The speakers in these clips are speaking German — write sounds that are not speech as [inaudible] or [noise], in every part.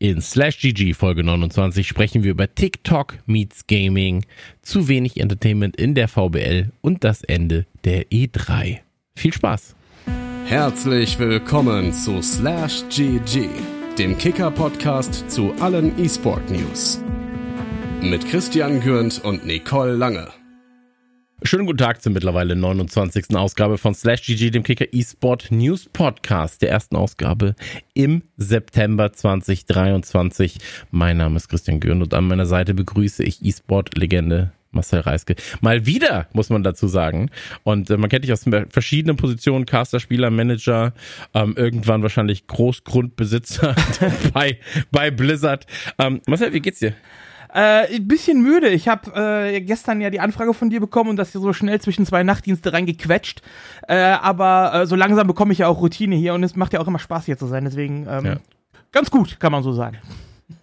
In Slash GG Folge 29 sprechen wir über TikTok meets Gaming, zu wenig Entertainment in der VBL und das Ende der E3. Viel Spaß! Herzlich willkommen zu Slash GG, dem Kicker-Podcast zu allen E-Sport-News. Mit Christian Gürnt und Nicole Lange. Schönen guten Tag zur mittlerweile 29. Ausgabe von Slash GG, dem Kicker eSport News Podcast, der ersten Ausgabe im September 2023. Mein Name ist Christian Gürn und an meiner Seite begrüße ich eSport-Legende Marcel Reiske. Mal wieder, muss man dazu sagen. Und äh, man kennt dich aus verschiedenen Positionen, Caster, Spieler, Manager, ähm, irgendwann wahrscheinlich Großgrundbesitzer [laughs] bei, bei Blizzard. Ähm, Marcel, wie geht's dir? Äh, ein bisschen müde. Ich habe äh, gestern ja die Anfrage von dir bekommen und das hier so schnell zwischen zwei Nachtdienste reingequetscht. Äh, aber äh, so langsam bekomme ich ja auch Routine hier und es macht ja auch immer Spaß hier zu sein. Deswegen ähm, ja. ganz gut, kann man so sagen.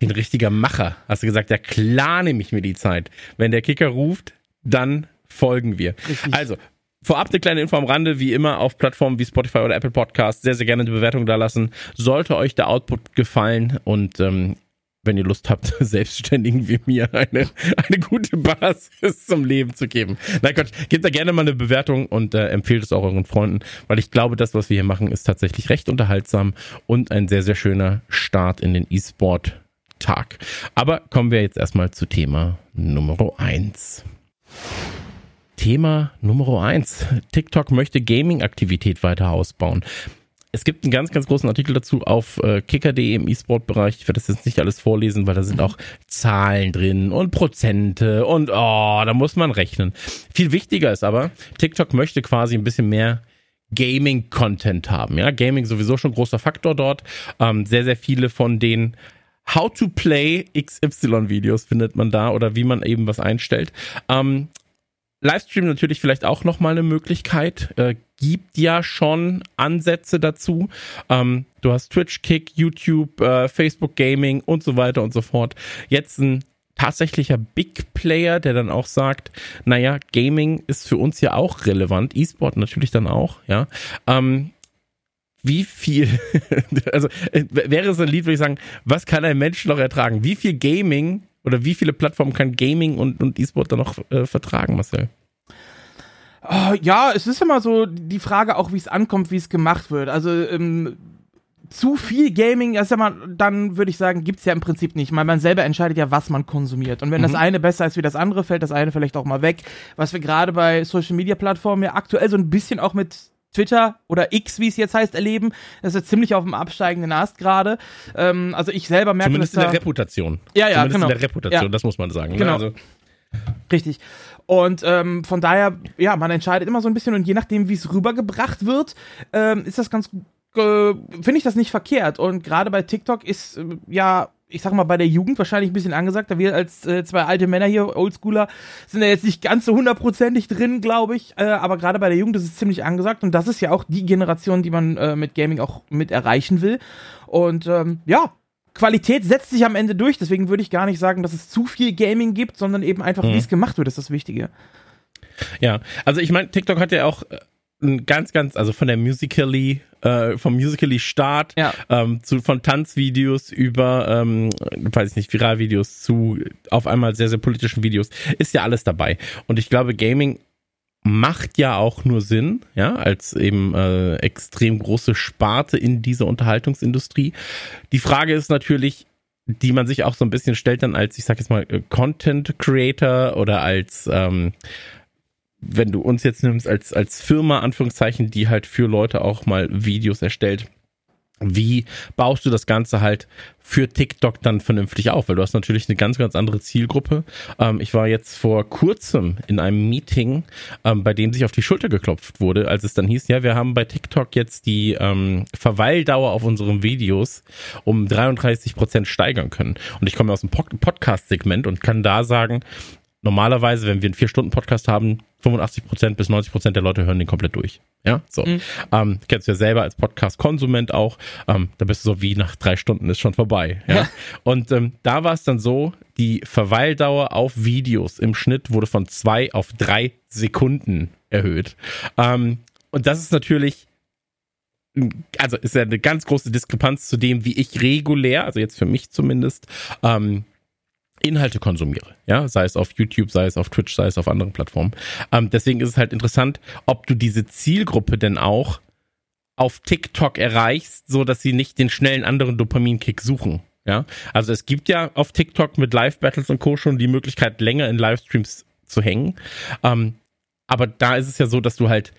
Ein richtiger Macher. Hast du gesagt, ja klar nehme ich mir die Zeit. Wenn der Kicker ruft, dann folgen wir. Richtig. Also, Vorab eine kleine Info am Rande, wie immer auf Plattformen wie Spotify oder Apple Podcast. Sehr, sehr gerne eine Bewertung da lassen. Sollte euch der Output gefallen und ähm, wenn ihr Lust habt, [laughs] Selbstständigen wie mir eine, eine gute Basis zum Leben zu geben. Na Gott, gebt da gerne mal eine Bewertung und äh, empfehlt es auch euren Freunden, weil ich glaube, das, was wir hier machen, ist tatsächlich recht unterhaltsam und ein sehr, sehr schöner Start in den E-Sport-Tag. Aber kommen wir jetzt erstmal zu Thema Nummer eins. Thema Nummer eins. TikTok möchte Gaming-Aktivität weiter ausbauen es gibt einen ganz, ganz großen Artikel dazu auf äh, kicker.de im E-Sport-Bereich. Ich werde das jetzt nicht alles vorlesen, weil da sind auch Zahlen drin und Prozente und oh, da muss man rechnen. Viel wichtiger ist aber, TikTok möchte quasi ein bisschen mehr Gaming-Content haben. Ja, Gaming sowieso schon großer Faktor dort. Ähm, sehr, sehr viele von den How to Play XY Videos findet man da oder wie man eben was einstellt. Ähm, Livestream natürlich vielleicht auch nochmal eine Möglichkeit. Äh, gibt ja schon Ansätze dazu. Ähm, du hast Twitch, Kick, YouTube, äh, Facebook Gaming und so weiter und so fort. Jetzt ein tatsächlicher Big Player, der dann auch sagt, naja, Gaming ist für uns ja auch relevant, E-Sport natürlich dann auch, ja. Ähm, wie viel, [laughs] also äh, wäre es ein Lied, würde ich sagen, was kann ein Mensch noch ertragen? Wie viel Gaming oder wie viele Plattformen kann Gaming und, und E-Sport dann noch äh, vertragen, Marcel? Oh, ja, es ist immer so die Frage auch, wie es ankommt, wie es gemacht wird. Also ähm, zu viel Gaming, also mal, dann würde ich sagen, gibt es ja im Prinzip nicht, weil man selber entscheidet ja, was man konsumiert. Und wenn mhm. das eine besser ist wie das andere, fällt das eine vielleicht auch mal weg. Was wir gerade bei Social Media Plattformen ja aktuell so ein bisschen auch mit Twitter oder X, wie es jetzt heißt, erleben. Das ist ziemlich auf dem absteigenden Ast gerade. Ähm, also ich selber merke Zumindest in der Reputation. Ja, ja, Zumindest genau. in der Reputation, ja. das muss man sagen. Ne? Genau. Also. Richtig. Und ähm, von daher, ja, man entscheidet immer so ein bisschen und je nachdem, wie es rübergebracht wird, ähm, ist das ganz, äh, finde ich das nicht verkehrt. Und gerade bei TikTok ist äh, ja ich sag mal, bei der Jugend wahrscheinlich ein bisschen angesagt. Da wir als äh, zwei alte Männer hier, Oldschooler, sind ja jetzt nicht ganz so hundertprozentig drin, glaube ich. Äh, aber gerade bei der Jugend ist es ziemlich angesagt. Und das ist ja auch die Generation, die man äh, mit Gaming auch mit erreichen will. Und ähm, ja, Qualität setzt sich am Ende durch. Deswegen würde ich gar nicht sagen, dass es zu viel Gaming gibt, sondern eben einfach, mhm. wie es gemacht wird, ist das Wichtige. Ja, also ich meine, TikTok hat ja auch äh, ein ganz, ganz, also von der Musically, äh, vom Musically Start, ja. ähm, zu, von Tanzvideos über, ähm, weiß ich nicht, Viralvideos zu auf einmal sehr, sehr politischen Videos, ist ja alles dabei. Und ich glaube, Gaming macht ja auch nur Sinn, ja, als eben äh, extrem große Sparte in dieser Unterhaltungsindustrie. Die Frage ist natürlich, die man sich auch so ein bisschen stellt dann als, ich sag jetzt mal, Content Creator oder als ähm, wenn du uns jetzt nimmst als, als Firma, Anführungszeichen, die halt für Leute auch mal Videos erstellt, wie baust du das Ganze halt für TikTok dann vernünftig auf? Weil du hast natürlich eine ganz, ganz andere Zielgruppe. Ähm, ich war jetzt vor kurzem in einem Meeting, ähm, bei dem sich auf die Schulter geklopft wurde, als es dann hieß, ja, wir haben bei TikTok jetzt die ähm, Verweildauer auf unseren Videos um 33 Prozent steigern können. Und ich komme aus dem Podcast-Segment und kann da sagen, normalerweise, wenn wir einen Vier-Stunden-Podcast haben, 85% bis 90% der Leute hören den komplett durch. Ja, so. Mhm. Ähm, kennst du ja selber als Podcast-Konsument auch. Ähm, da bist du so wie nach drei Stunden ist schon vorbei. Ja. ja. Und ähm, da war es dann so, die Verweildauer auf Videos im Schnitt wurde von zwei auf drei Sekunden erhöht. Ähm, und das ist natürlich also ist ja eine ganz große Diskrepanz zu dem, wie ich regulär, also jetzt für mich zumindest, ähm, Inhalte konsumiere. Ja, sei es auf YouTube, sei es auf Twitch, sei es auf anderen Plattformen. Ähm, deswegen ist es halt interessant, ob du diese Zielgruppe denn auch auf TikTok erreichst, so dass sie nicht den schnellen anderen Dopaminkick suchen. Ja, also es gibt ja auf TikTok mit Live-Battles und Co. schon die Möglichkeit, länger in Livestreams zu hängen. Ähm, aber da ist es ja so, dass du halt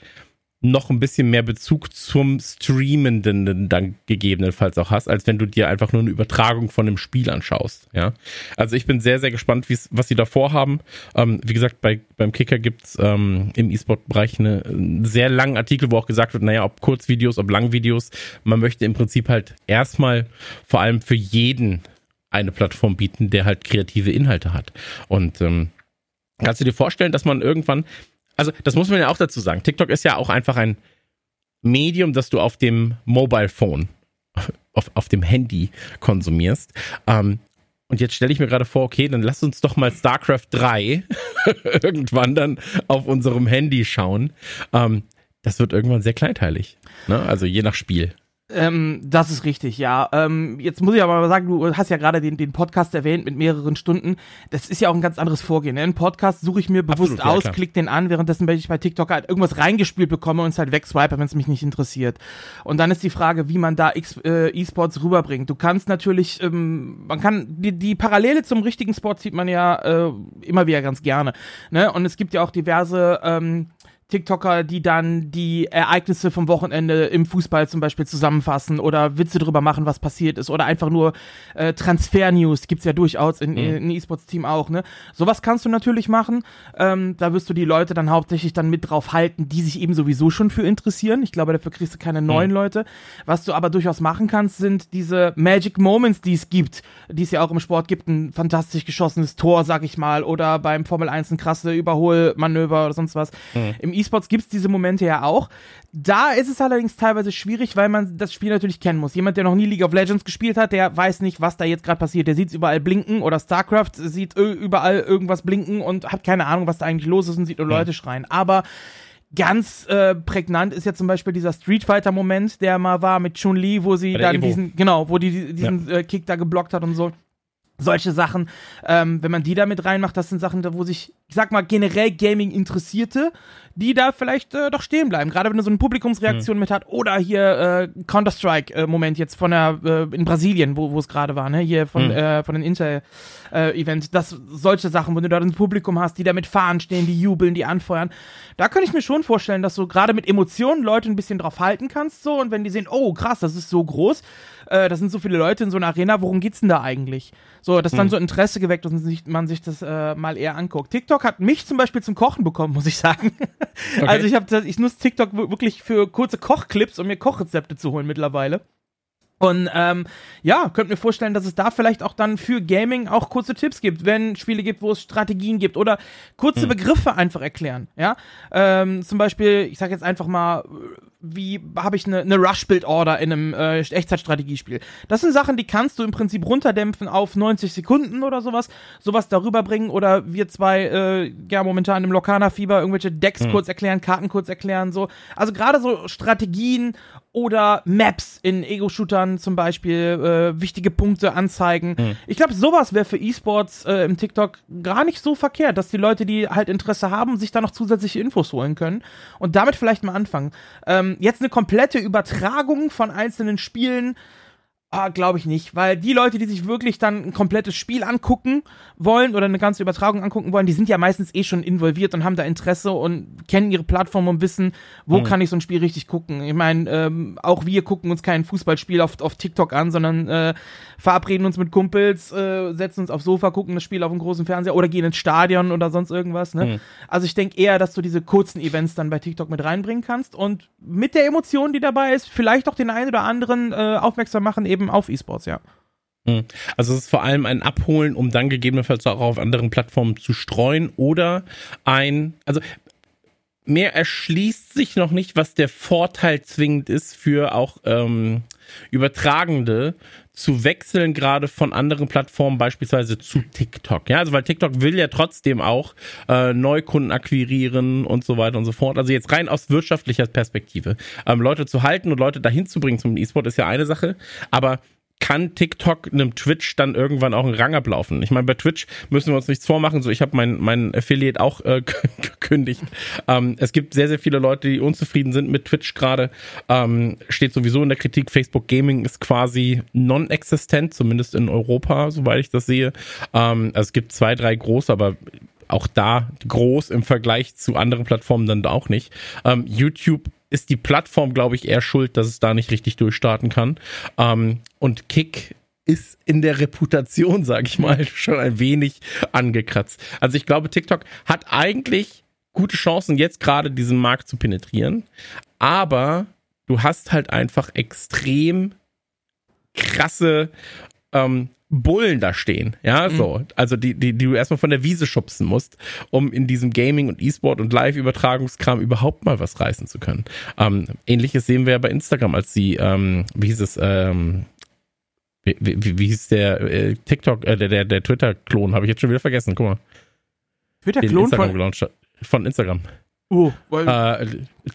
noch ein bisschen mehr Bezug zum Streamenden dann gegebenenfalls auch hast, als wenn du dir einfach nur eine Übertragung von einem Spiel anschaust. Ja, also ich bin sehr, sehr gespannt, was sie da vorhaben. Ähm, wie gesagt, bei, beim Kicker gibt's ähm, im E-Sport-Bereich eine, einen sehr langen Artikel, wo auch gesagt wird, naja, ob Kurzvideos, ob Langvideos, man möchte im Prinzip halt erstmal vor allem für jeden eine Plattform bieten, der halt kreative Inhalte hat. Und ähm, kannst du dir vorstellen, dass man irgendwann also das muss man ja auch dazu sagen. TikTok ist ja auch einfach ein Medium, das du auf dem Mobile Phone, auf, auf dem Handy konsumierst. Ähm, und jetzt stelle ich mir gerade vor, okay, dann lass uns doch mal StarCraft 3 [laughs] irgendwann dann auf unserem Handy schauen. Ähm, das wird irgendwann sehr kleinteilig. Ne? Also je nach Spiel. Ähm, das ist richtig, ja. Ähm, jetzt muss ich aber mal sagen, du hast ja gerade den, den Podcast erwähnt mit mehreren Stunden. Das ist ja auch ein ganz anderes Vorgehen. Ne? Einen Podcast suche ich mir bewusst Absolut, aus, ja, klick den an, währenddessen, wenn ich bei TikTok halt irgendwas reingespielt bekomme und es halt wegswipe, wenn es mich nicht interessiert. Und dann ist die Frage, wie man da äh, E-Sports rüberbringt. Du kannst natürlich, ähm, man kann, die, die Parallele zum richtigen Sport sieht man ja äh, immer wieder ganz gerne. Ne? Und es gibt ja auch diverse ähm, TikToker, die dann die Ereignisse vom Wochenende im Fußball zum Beispiel zusammenfassen oder Witze drüber machen, was passiert ist oder einfach nur äh, Transfer-News gibt's ja durchaus in, mhm. in E-Sports-Team auch, ne? Sowas kannst du natürlich machen. Ähm, da wirst du die Leute dann hauptsächlich dann mit drauf halten, die sich eben sowieso schon für interessieren. Ich glaube, dafür kriegst du keine mhm. neuen Leute. Was du aber durchaus machen kannst, sind diese Magic Moments, die es gibt, die es ja auch im Sport gibt, ein fantastisch geschossenes Tor, sag ich mal, oder beim Formel 1 ein krasse Überholmanöver oder sonst was. Mhm. Im E-Sports gibt es diese Momente ja auch. Da ist es allerdings teilweise schwierig, weil man das Spiel natürlich kennen muss. Jemand, der noch nie League of Legends gespielt hat, der weiß nicht, was da jetzt gerade passiert. Der sieht überall blinken oder StarCraft sieht überall irgendwas blinken und hat keine Ahnung, was da eigentlich los ist und sieht nur Leute schreien. Aber ganz äh, prägnant ist ja zum Beispiel dieser Street Fighter Moment, der mal war mit Chun Li, wo sie dann Evo. diesen genau, wo die diesen ja. äh, Kick da geblockt hat und so solche Sachen, ähm, wenn man die da mit reinmacht, das sind Sachen, wo sich, ich sag mal, generell Gaming Interessierte, die da vielleicht äh, doch stehen bleiben. Gerade wenn du so eine Publikumsreaktion mhm. mit hat oder hier äh, Counter-Strike-Moment äh, jetzt von der, äh, in Brasilien, wo es gerade war, ne? Hier von, mhm. äh, von den Intel-Event. Das solche Sachen, wo du da ein Publikum hast, die da mit Fahren stehen, die jubeln, die anfeuern. Da könnte ich mir schon vorstellen, dass du gerade mit Emotionen Leute ein bisschen drauf halten kannst, so, und wenn die sehen, oh krass, das ist so groß, äh, das sind so viele Leute in so einer Arena, worum geht's denn da eigentlich? So, dass dann mhm. so Interesse geweckt und man sich das äh, mal eher anguckt. TikTok hat mich zum Beispiel zum Kochen bekommen, [laughs] muss ich sagen. Okay. Also ich habe, ich nutze TikTok wirklich für kurze Kochclips, um mir Kochrezepte zu holen mittlerweile. Und ähm, ja, könnt mir vorstellen, dass es da vielleicht auch dann für Gaming auch kurze Tipps gibt, wenn Spiele gibt, wo es Strategien gibt oder kurze hm. Begriffe einfach erklären. Ja, ähm, zum Beispiel, ich sag jetzt einfach mal, wie habe ich eine, eine Rush-Build-Order in einem äh, Echtzeitstrategiespiel. Das sind Sachen, die kannst du im Prinzip runterdämpfen auf 90 Sekunden oder sowas, sowas darüber bringen oder wir zwei, äh, ja, momentan im Lokana-Fieber irgendwelche Decks hm. kurz erklären, Karten kurz erklären, so. Also gerade so Strategien oder Maps in Ego-Shootern zum Beispiel, äh, wichtige Punkte anzeigen. Mhm. Ich glaube, sowas wäre für E-Sports äh, im TikTok gar nicht so verkehrt, dass die Leute, die halt Interesse haben, sich da noch zusätzliche Infos holen können und damit vielleicht mal anfangen. Ähm, jetzt eine komplette Übertragung von einzelnen Spielen Ah, glaube ich nicht, weil die Leute, die sich wirklich dann ein komplettes Spiel angucken wollen oder eine ganze Übertragung angucken wollen, die sind ja meistens eh schon involviert und haben da Interesse und kennen ihre Plattform und wissen, wo mhm. kann ich so ein Spiel richtig gucken. Ich meine, ähm, auch wir gucken uns kein Fußballspiel auf, auf TikTok an, sondern äh, verabreden uns mit Kumpels, äh, setzen uns aufs Sofa, gucken das Spiel auf dem großen Fernseher oder gehen ins Stadion oder sonst irgendwas. Ne? Mhm. Also ich denke eher, dass du diese kurzen Events dann bei TikTok mit reinbringen kannst und mit der Emotion, die dabei ist, vielleicht auch den einen oder anderen äh, aufmerksam machen, eben eben auf E-Sports, ja. Hm. Also es ist vor allem ein Abholen, um dann gegebenenfalls auch auf anderen Plattformen zu streuen oder ein, also mehr erschließt sich noch nicht, was der Vorteil zwingend ist für auch ähm, Übertragende zu wechseln, gerade von anderen Plattformen, beispielsweise zu TikTok. Ja, also weil TikTok will ja trotzdem auch äh, Neukunden akquirieren und so weiter und so fort. Also jetzt rein aus wirtschaftlicher Perspektive. Ähm, Leute zu halten und Leute dahin zu bringen zum E-Sport ist ja eine Sache, aber kann TikTok einem Twitch dann irgendwann auch einen Rang ablaufen. Ich meine, bei Twitch müssen wir uns nichts vormachen. So, ich habe mein, mein Affiliate auch äh, [laughs] gekündigt. Ähm, es gibt sehr, sehr viele Leute, die unzufrieden sind mit Twitch gerade. Ähm, steht sowieso in der Kritik. Facebook Gaming ist quasi non-existent, zumindest in Europa, soweit ich das sehe. Ähm, also es gibt zwei, drei große, aber auch da groß im Vergleich zu anderen Plattformen dann auch nicht. Ähm, YouTube ist die Plattform, glaube ich, eher schuld, dass es da nicht richtig durchstarten kann. Ähm, und Kick ist in der Reputation, sage ich mal, [laughs] schon ein wenig angekratzt. Also ich glaube, TikTok hat eigentlich gute Chancen, jetzt gerade diesen Markt zu penetrieren. Aber du hast halt einfach extrem krasse ähm, Bullen da stehen, ja, mhm. so, also die, die, die du erstmal von der Wiese schubsen musst, um in diesem Gaming und E-Sport und Live-Übertragungskram überhaupt mal was reißen zu können. Ähm, Ähnliches sehen wir ja bei Instagram, als sie, ähm, wie hieß es, ähm, wie, wie, wie hieß der äh, TikTok, äh, der, der, der Twitter-Klon, habe ich jetzt schon wieder vergessen, guck mal. Twitter-Klon von, von Instagram. Oh, äh,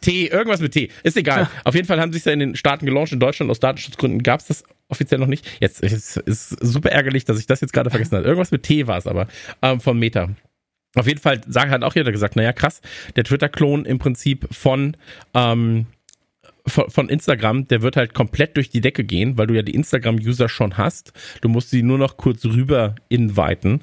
T, irgendwas mit T. Ist egal. Auf jeden Fall haben sie es ja in den Staaten gelauncht. In Deutschland aus Datenschutzgründen gab es das offiziell noch nicht. Jetzt ist es super ärgerlich, dass ich das jetzt gerade vergessen habe. Irgendwas mit T war es aber ähm, von Meta. Auf jeden Fall hat auch jeder gesagt, naja, krass, der Twitter-Klon im Prinzip von, ähm, von, von Instagram, der wird halt komplett durch die Decke gehen, weil du ja die Instagram-User schon hast. Du musst sie nur noch kurz rüber inviten.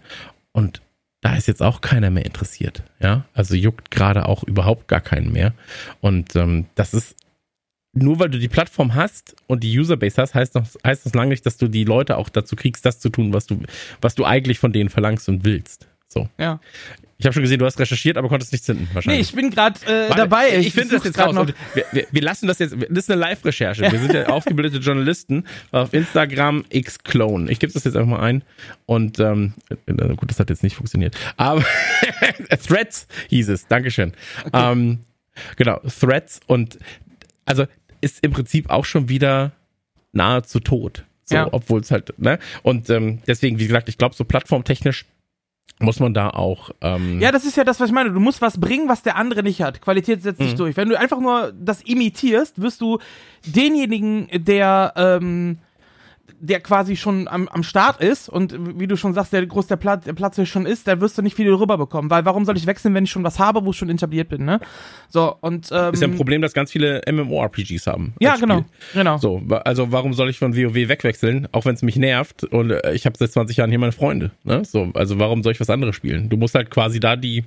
Und da ist jetzt auch keiner mehr interessiert. Ja, also juckt gerade auch überhaupt gar keinen mehr. Und ähm, das ist nur weil du die Plattform hast und die Userbase hast, heißt, noch, heißt das lange nicht, dass du die Leute auch dazu kriegst, das zu tun, was du, was du eigentlich von denen verlangst und willst. So. Ja. Ich habe schon gesehen, du hast recherchiert, aber konntest nichts finden, wahrscheinlich. Nee, ich bin gerade äh, dabei. Ich, ich finde das jetzt raus. Noch. Wir, wir, wir, lassen das jetzt, das ist eine Live-Recherche. Wir sind ja [laughs] aufgebildete Journalisten auf Instagram X-Clone. Ich gebe das jetzt einfach mal ein. Und ähm, gut, das hat jetzt nicht funktioniert. Aber [laughs] Threads hieß es. Dankeschön. Okay. Ähm, genau, Threads und also ist im Prinzip auch schon wieder nahezu tot. So, ja. obwohl es halt, ne? Und ähm, deswegen, wie gesagt, ich glaube, so plattformtechnisch muss man da auch. Ähm ja, das ist ja das, was ich meine. Du musst was bringen, was der andere nicht hat. Qualität setzt sich mhm. durch. Wenn du einfach nur das imitierst, wirst du denjenigen, der ähm, der quasi schon am, am Start ist und wie du schon sagst, der groß der Platz, der Platz hier schon ist, da wirst du nicht viel rüber bekommen, weil warum soll ich wechseln, wenn ich schon was habe, wo ich schon etabliert bin, ne? So und ähm, ist ja ein Problem, dass ganz viele MMORPGs haben. Ja, genau, genau. So, also warum soll ich von WoW wegwechseln, auch wenn es mich nervt und äh, ich habe seit 20 Jahren hier meine Freunde, ne? So, also warum soll ich was anderes spielen? Du musst halt quasi da die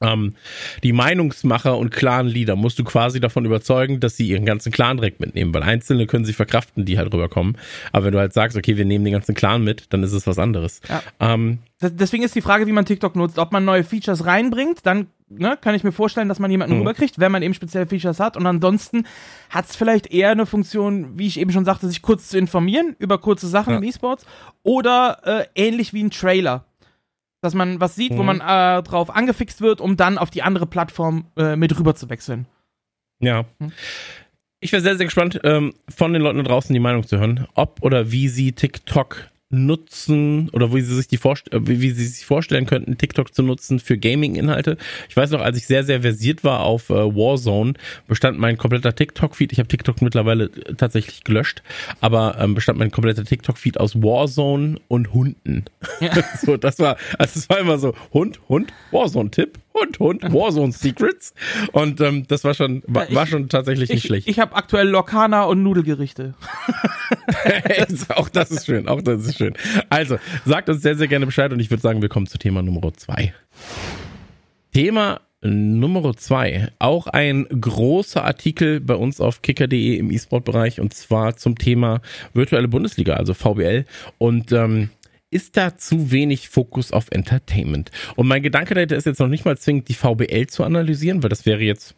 ähm, die Meinungsmacher und Clan-Leader musst du quasi davon überzeugen, dass sie ihren ganzen Clan direkt mitnehmen, weil Einzelne können sie verkraften, die halt rüberkommen. Aber wenn du halt sagst, okay, wir nehmen den ganzen Clan mit, dann ist es was anderes. Ja. Ähm, Deswegen ist die Frage, wie man TikTok nutzt. Ob man neue Features reinbringt, dann ne, kann ich mir vorstellen, dass man jemanden mhm. rüberkriegt, wenn man eben spezielle Features hat. Und ansonsten hat es vielleicht eher eine Funktion, wie ich eben schon sagte, sich kurz zu informieren über kurze Sachen ja. im E-Sports. Oder äh, ähnlich wie ein Trailer dass man was sieht, mhm. wo man äh, drauf angefixt wird, um dann auf die andere Plattform äh, mit rüber zu wechseln. Ja. Mhm. Ich wäre sehr, sehr gespannt, ähm, von den Leuten da draußen die Meinung zu hören, ob oder wie sie TikTok nutzen oder wie sie sich die Vorst äh, wie sie sich vorstellen könnten, TikTok zu nutzen für Gaming-Inhalte. Ich weiß noch, als ich sehr, sehr versiert war auf äh, Warzone, bestand mein kompletter TikTok-Feed. Ich habe TikTok mittlerweile äh, tatsächlich gelöscht, aber ähm, bestand mein kompletter TikTok-Feed aus Warzone und Hunden. Ja. [laughs] so, das war, also es war immer so Hund, Hund, Warzone-Tipp, Hund, Hund, Warzone Secrets. Und ähm, das war schon, war, war schon tatsächlich nicht ich, schlecht. Ich habe aktuell Lokana und Nudelgerichte. [laughs] auch das ist schön, auch das ist schön. Also, sagt uns sehr, sehr gerne Bescheid und ich würde sagen, wir kommen zu Thema Nummer zwei. Thema Nummer zwei. Auch ein großer Artikel bei uns auf kicker.de im E-Sport-Bereich und zwar zum Thema virtuelle Bundesliga, also VBL. Und ähm, ist da zu wenig Fokus auf Entertainment. Und mein Gedanke dahinter ist jetzt noch nicht mal zwingend die VBL zu analysieren, weil das wäre jetzt,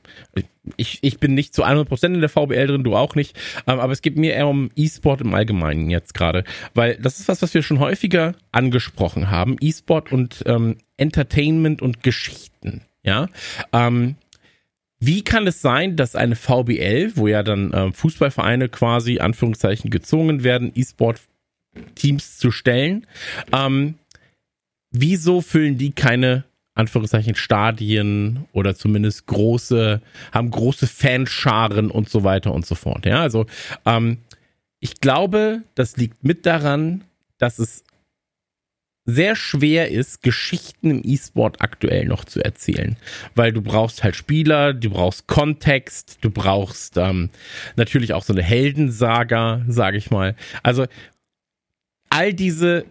ich, ich bin nicht zu 100% in der VBL drin, du auch nicht, ähm, aber es geht mir eher um E-Sport im Allgemeinen jetzt gerade, weil das ist was, was wir schon häufiger angesprochen haben, E-Sport und ähm, Entertainment und Geschichten, ja. Ähm, wie kann es sein, dass eine VBL, wo ja dann äh, Fußballvereine quasi Anführungszeichen gezwungen werden, E-Sport Teams zu stellen. Ähm, wieso füllen die keine Anführungszeichen Stadien oder zumindest große, haben große Fanscharen und so weiter und so fort. Ja, also ähm, ich glaube, das liegt mit daran, dass es sehr schwer ist, Geschichten im E-Sport aktuell noch zu erzählen. Weil du brauchst halt Spieler, du brauchst Kontext, du brauchst ähm, natürlich auch so eine Heldensaga, sage ich mal. Also all diese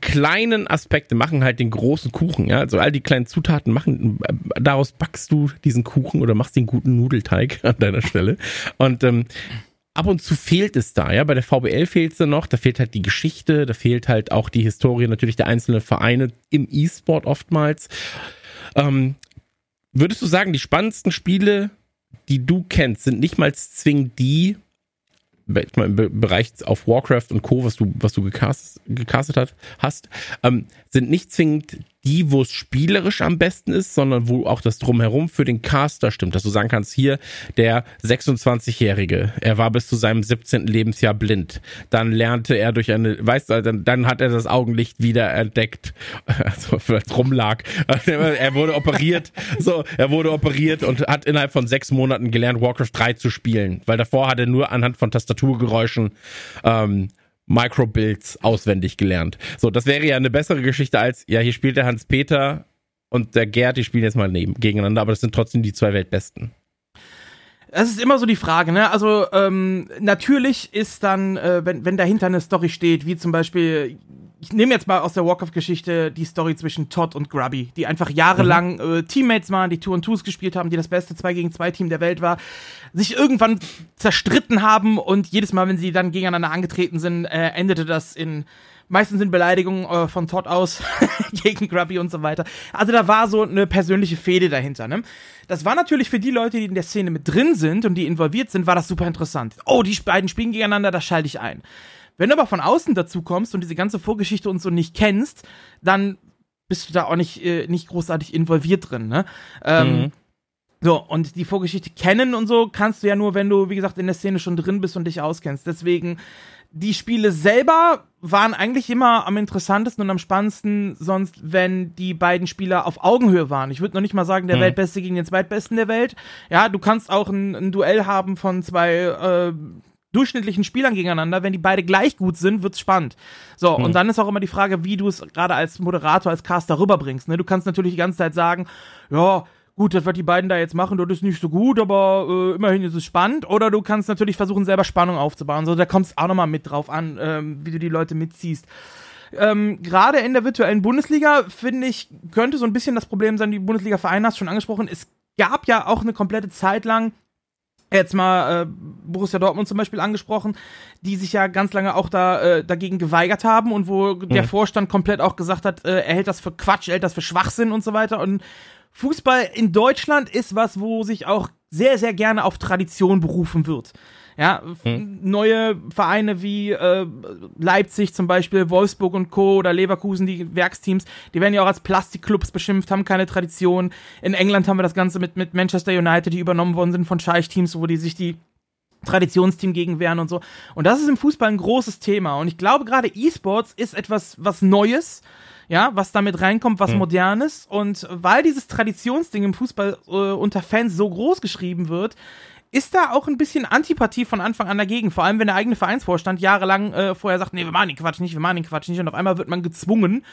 kleinen Aspekte machen halt den großen Kuchen, ja. Also all die kleinen Zutaten machen, daraus backst du diesen Kuchen oder machst den guten Nudelteig [laughs] an deiner Stelle. Und ähm, ab und zu fehlt es da, ja. Bei der VBL fehlt es dann noch, da fehlt halt die Geschichte, da fehlt halt auch die Historie natürlich der einzelnen Vereine im E-Sport oftmals. Ähm, würdest du sagen, die spannendsten Spiele, die du kennst, sind nicht mal zwingend die, Bereich auf Warcraft und Co., was du, was du gecastet, gecastet hat, hast, ähm, sind nicht zwingend die, wo es spielerisch am besten ist, sondern wo auch das Drumherum für den Caster stimmt, dass du sagen kannst, hier der 26-Jährige, er war bis zu seinem 17. Lebensjahr blind. Dann lernte er durch eine, weißt du, dann, dann hat er das Augenlicht wieder entdeckt, [laughs] also vielleicht rumlag. [laughs] er wurde operiert, so, er wurde operiert und hat innerhalb von sechs Monaten gelernt, Warcraft 3 zu spielen, weil davor hat er nur anhand von Tastaturgeräuschen ähm, Microbuilds auswendig gelernt. So, das wäre ja eine bessere Geschichte als, ja, hier spielt der Hans-Peter und der Gerd, die spielen jetzt mal neben, gegeneinander, aber das sind trotzdem die zwei Weltbesten. Das ist immer so die Frage, ne? Also ähm, natürlich ist dann, äh, wenn, wenn dahinter eine Story steht, wie zum Beispiel ich nehme jetzt mal aus der Walk-of-Geschichte die Story zwischen Todd und Grubby, die einfach jahrelang mhm. äh, Teammates waren, die Tour und Twos gespielt haben, die das beste 2 gegen 2 Team der Welt war, sich irgendwann zerstritten haben und jedes Mal, wenn sie dann gegeneinander angetreten sind, äh, endete das in meistens in Beleidigungen äh, von Todd aus [laughs] gegen Grubby und so weiter. Also da war so eine persönliche Fehde dahinter, ne? Das war natürlich für die Leute, die in der Szene mit drin sind und die involviert sind, war das super interessant. Oh, die beiden spielen gegeneinander, da schalte ich ein. Wenn du aber von außen dazu kommst und diese ganze Vorgeschichte und so nicht kennst, dann bist du da auch nicht, äh, nicht großartig involviert drin, ne? Ähm, mhm. So, und die Vorgeschichte kennen und so kannst du ja nur, wenn du, wie gesagt, in der Szene schon drin bist und dich auskennst. Deswegen, die Spiele selber waren eigentlich immer am interessantesten und am spannendsten, sonst, wenn die beiden Spieler auf Augenhöhe waren. Ich würde noch nicht mal sagen, der mhm. Weltbeste gegen den Zweitbesten der Welt. Ja, du kannst auch ein, ein Duell haben von zwei äh, durchschnittlichen Spielern gegeneinander. Wenn die beide gleich gut sind, wird's spannend. So, mhm. und dann ist auch immer die Frage, wie du es gerade als Moderator, als Caster rüberbringst. Ne? Du kannst natürlich die ganze Zeit sagen, ja, gut, das, was die beiden da jetzt machen, das ist nicht so gut, aber äh, immerhin ist es spannend. Oder du kannst natürlich versuchen, selber Spannung aufzubauen. So, da kommt es auch nochmal mit drauf an, ähm, wie du die Leute mitziehst. Ähm, Gerade in der virtuellen Bundesliga, finde ich, könnte so ein bisschen das Problem sein, die Bundesliga-Vereine hast schon angesprochen. Es gab ja auch eine komplette Zeit lang jetzt mal äh, Borussia Dortmund zum Beispiel angesprochen, die sich ja ganz lange auch da äh, dagegen geweigert haben und wo mhm. der Vorstand komplett auch gesagt hat, äh, er hält das für Quatsch, er hält das für Schwachsinn und so weiter. Und Fußball in Deutschland ist was, wo sich auch sehr, sehr gerne auf Tradition berufen wird. Ja, hm. neue Vereine wie äh, Leipzig zum Beispiel, Wolfsburg und Co. oder Leverkusen, die Werksteams, die werden ja auch als Plastikclubs beschimpft, haben keine Tradition. In England haben wir das Ganze mit, mit Manchester United, die übernommen worden sind von Scheich-Teams, wo die sich die Traditionsteam gegen wehren und so. Und das ist im Fußball ein großes Thema. Und ich glaube, gerade E-Sports ist etwas, was Neues ja, was damit reinkommt, was mhm. modernes. Und weil dieses Traditionsding im Fußball äh, unter Fans so groß geschrieben wird, ist da auch ein bisschen Antipathie von Anfang an dagegen. Vor allem, wenn der eigene Vereinsvorstand jahrelang äh, vorher sagt, nee, wir machen den Quatsch nicht, wir machen den Quatsch nicht. Und auf einmal wird man gezwungen.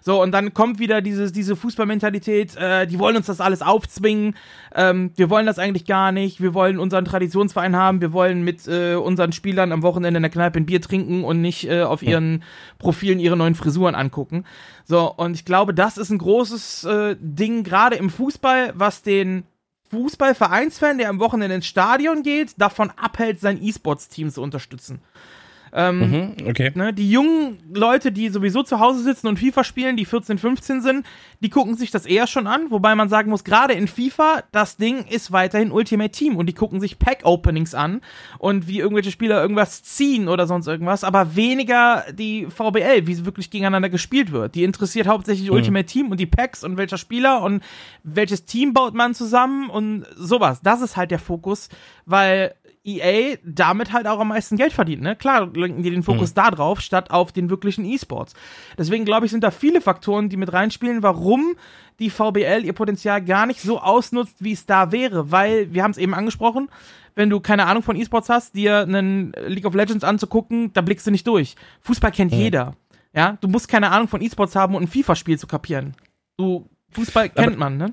So, und dann kommt wieder dieses, diese Fußballmentalität, äh, die wollen uns das alles aufzwingen. Ähm, wir wollen das eigentlich gar nicht. Wir wollen unseren Traditionsverein haben. Wir wollen mit äh, unseren Spielern am Wochenende in der Kneipe ein Bier trinken und nicht äh, auf ihren Profilen ihre neuen Frisuren angucken. So, und ich glaube, das ist ein großes äh, Ding, gerade im Fußball, was den Fußballvereinsfan, der am Wochenende ins Stadion geht, davon abhält, sein E-Sports-Team zu unterstützen. Ähm, mhm, okay. ne, die jungen Leute, die sowieso zu Hause sitzen und FIFA spielen, die 14, 15 sind, die gucken sich das eher schon an, wobei man sagen muss, gerade in FIFA, das Ding ist weiterhin Ultimate Team und die gucken sich Pack-Openings an und wie irgendwelche Spieler irgendwas ziehen oder sonst irgendwas, aber weniger die VBL, wie sie wirklich gegeneinander gespielt wird. Die interessiert hauptsächlich mhm. Ultimate Team und die Packs und welcher Spieler und welches Team baut man zusammen und sowas. Das ist halt der Fokus, weil EA damit halt auch am meisten Geld verdient. Ne? Klar, lenken die den Fokus mhm. da drauf, statt auf den wirklichen E-Sports. Deswegen glaube ich, sind da viele Faktoren, die mit reinspielen, warum die VBL ihr Potenzial gar nicht so ausnutzt, wie es da wäre. Weil, wir haben es eben angesprochen, wenn du keine Ahnung von E-Sports hast, dir einen League of Legends anzugucken, da blickst du nicht durch. Fußball kennt mhm. jeder. Ja, du musst keine Ahnung von E-Sports haben, um ein FIFA-Spiel zu kapieren. Du, Fußball kennt Aber man, ne?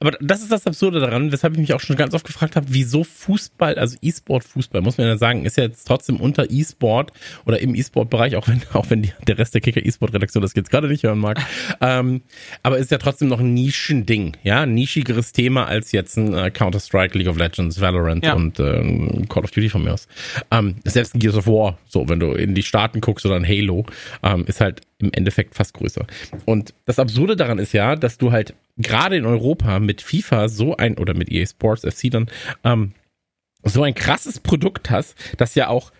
Aber das ist das Absurde daran, weshalb ich mich auch schon ganz oft gefragt habe, wieso Fußball, also E-Sport-Fußball, muss man ja sagen, ist ja jetzt trotzdem unter E-Sport oder im E-Sport-Bereich, auch wenn, [laughs] auch wenn die, der Rest der Kicker E-Sport-Redaktion das jetzt gerade nicht hören mag. [laughs] ähm, aber ist ja trotzdem noch ein Nischending, ja, ein nischigeres Thema als jetzt ein äh, Counter-Strike, League of Legends, Valorant ja. und äh, Call of Duty von mir aus. Ähm, selbst ein Gears of War, so, wenn du in die Staaten guckst oder ein Halo, ähm, ist halt im Endeffekt fast größer. Und das Absurde daran ist ja, dass du halt gerade in Europa mit FIFA so ein, oder mit EA Sports FC dann, ähm, so ein krasses Produkt hast, das ja auch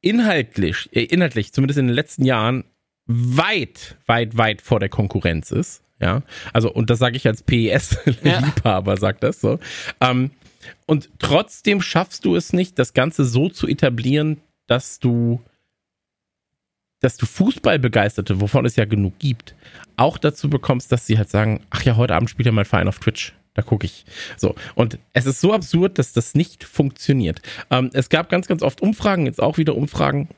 inhaltlich, äh, inhaltlich, zumindest in den letzten Jahren, weit, weit, weit vor der Konkurrenz ist. Ja, also, und das sage ich als PES-Liebhaber, ja. sagt das so. Ähm, und trotzdem schaffst du es nicht, das Ganze so zu etablieren, dass du dass du Fußballbegeisterte, wovon es ja genug gibt, auch dazu bekommst, dass sie halt sagen, ach ja, heute Abend spielt ja mein Verein auf Twitch. Da gucke ich. So. Und es ist so absurd, dass das nicht funktioniert. Ähm, es gab ganz, ganz oft Umfragen, jetzt auch wieder Umfragen.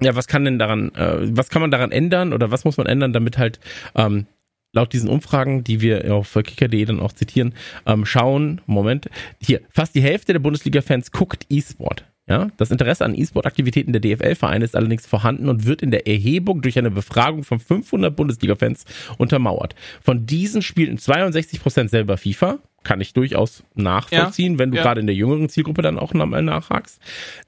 Ja, was kann denn daran, äh, was kann man daran ändern oder was muss man ändern, damit halt ähm, laut diesen Umfragen, die wir auf kicker.de dann auch zitieren, ähm, schauen, Moment, hier, fast die Hälfte der Bundesliga-Fans guckt E-Sport. Ja, das Interesse an E-Sport-Aktivitäten der DFL-Vereine ist allerdings vorhanden und wird in der Erhebung durch eine Befragung von 500 Bundesliga-Fans untermauert. Von diesen spielten 62 Prozent selber FIFA. Kann ich durchaus nachvollziehen, ja, wenn du ja. gerade in der jüngeren Zielgruppe dann auch nochmal nachhakst.